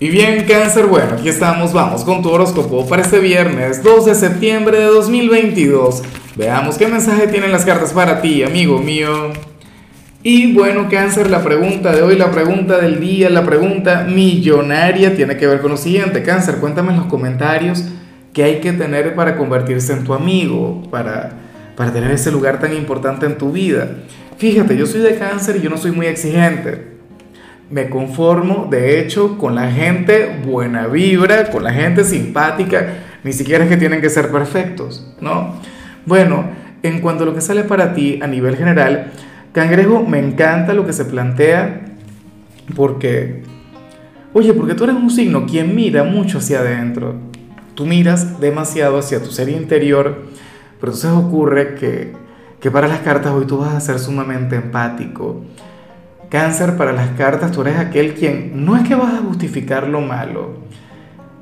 Y bien, cáncer, bueno, aquí estamos, vamos con tu horóscopo para este viernes 2 de septiembre de 2022. Veamos qué mensaje tienen las cartas para ti, amigo mío. Y bueno, cáncer, la pregunta de hoy, la pregunta del día, la pregunta millonaria tiene que ver con lo siguiente. Cáncer, cuéntame en los comentarios qué hay que tener para convertirse en tu amigo, para, para tener ese lugar tan importante en tu vida. Fíjate, yo soy de cáncer y yo no soy muy exigente me conformo, de hecho, con la gente buena vibra, con la gente simpática, ni siquiera es que tienen que ser perfectos, ¿no? Bueno, en cuanto a lo que sale para ti a nivel general, Cangrejo, me encanta lo que se plantea porque, oye, porque tú eres un signo quien mira mucho hacia adentro, tú miras demasiado hacia tu ser interior, pero entonces ocurre que, que para las cartas hoy tú vas a ser sumamente empático, Cáncer para las cartas, tú eres aquel quien no es que vas a justificar lo malo,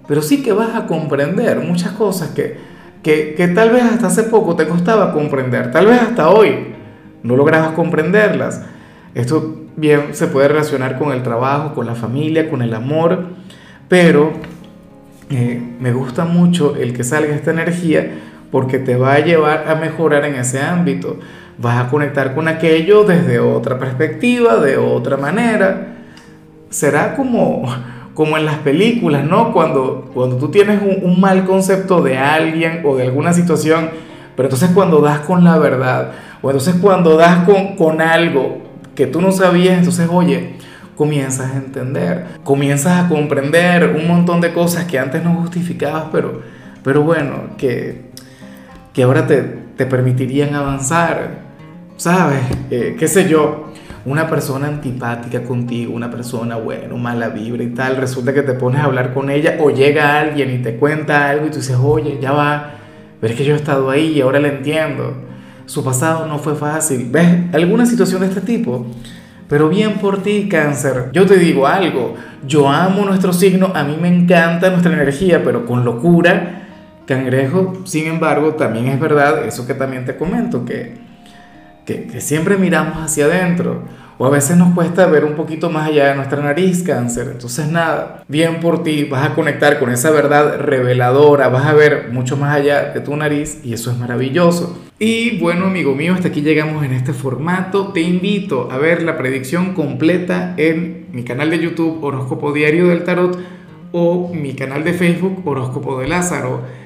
pero sí que vas a comprender muchas cosas que, que, tal vez hasta hace poco te costaba comprender, tal vez hasta hoy no lograbas comprenderlas. Esto bien se puede relacionar con el trabajo, con la familia, con el amor, pero eh, me gusta mucho el que salga esta energía porque te va a llevar a mejorar en ese ámbito vas a conectar con aquello desde otra perspectiva, de otra manera. Será como, como en las películas, ¿no? Cuando, cuando tú tienes un, mal concepto de alguien o de alguna situación, pero entonces cuando das con la verdad, o entonces cuando das con, con algo que tú no sabías, entonces, oye, comienzas a entender, comienzas a comprender un montón de cosas que antes no justificabas, pero, pero bueno, que, que ahora te, te permitirían avanzar. ¿sabes? Eh, ¿Qué sé yo? Una persona antipática contigo, una persona, bueno, mala vibra y tal, resulta que te pones a hablar con ella o llega alguien y te cuenta algo y tú dices, oye, ya va, pero es que yo he estado ahí y ahora le entiendo. Su pasado no fue fácil. ¿Ves? Alguna situación de este tipo. Pero bien por ti, cáncer. Yo te digo algo. Yo amo nuestro signo, a mí me encanta nuestra energía, pero con locura. Cangrejo, sin embargo, también es verdad eso que también te comento, que que, siempre miramos hacia adentro. O a veces nos cuesta ver un poquito más allá de nuestra nariz, cáncer. Entonces nada, bien por ti, vas a conectar con esa verdad reveladora, vas a ver mucho más allá de tu nariz y eso es maravilloso. Y bueno, amigo mío, hasta aquí llegamos en este formato. Te invito a ver la predicción completa en mi canal de YouTube Horóscopo Diario del Tarot o mi canal de Facebook Horóscopo de Lázaro.